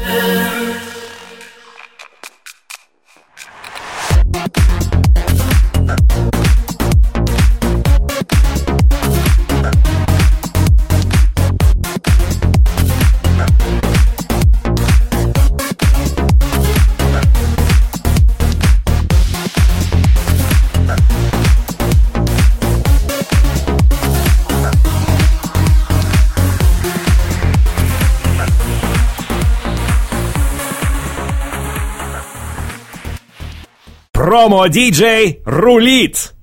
Yeah. Промо-диджей рулит!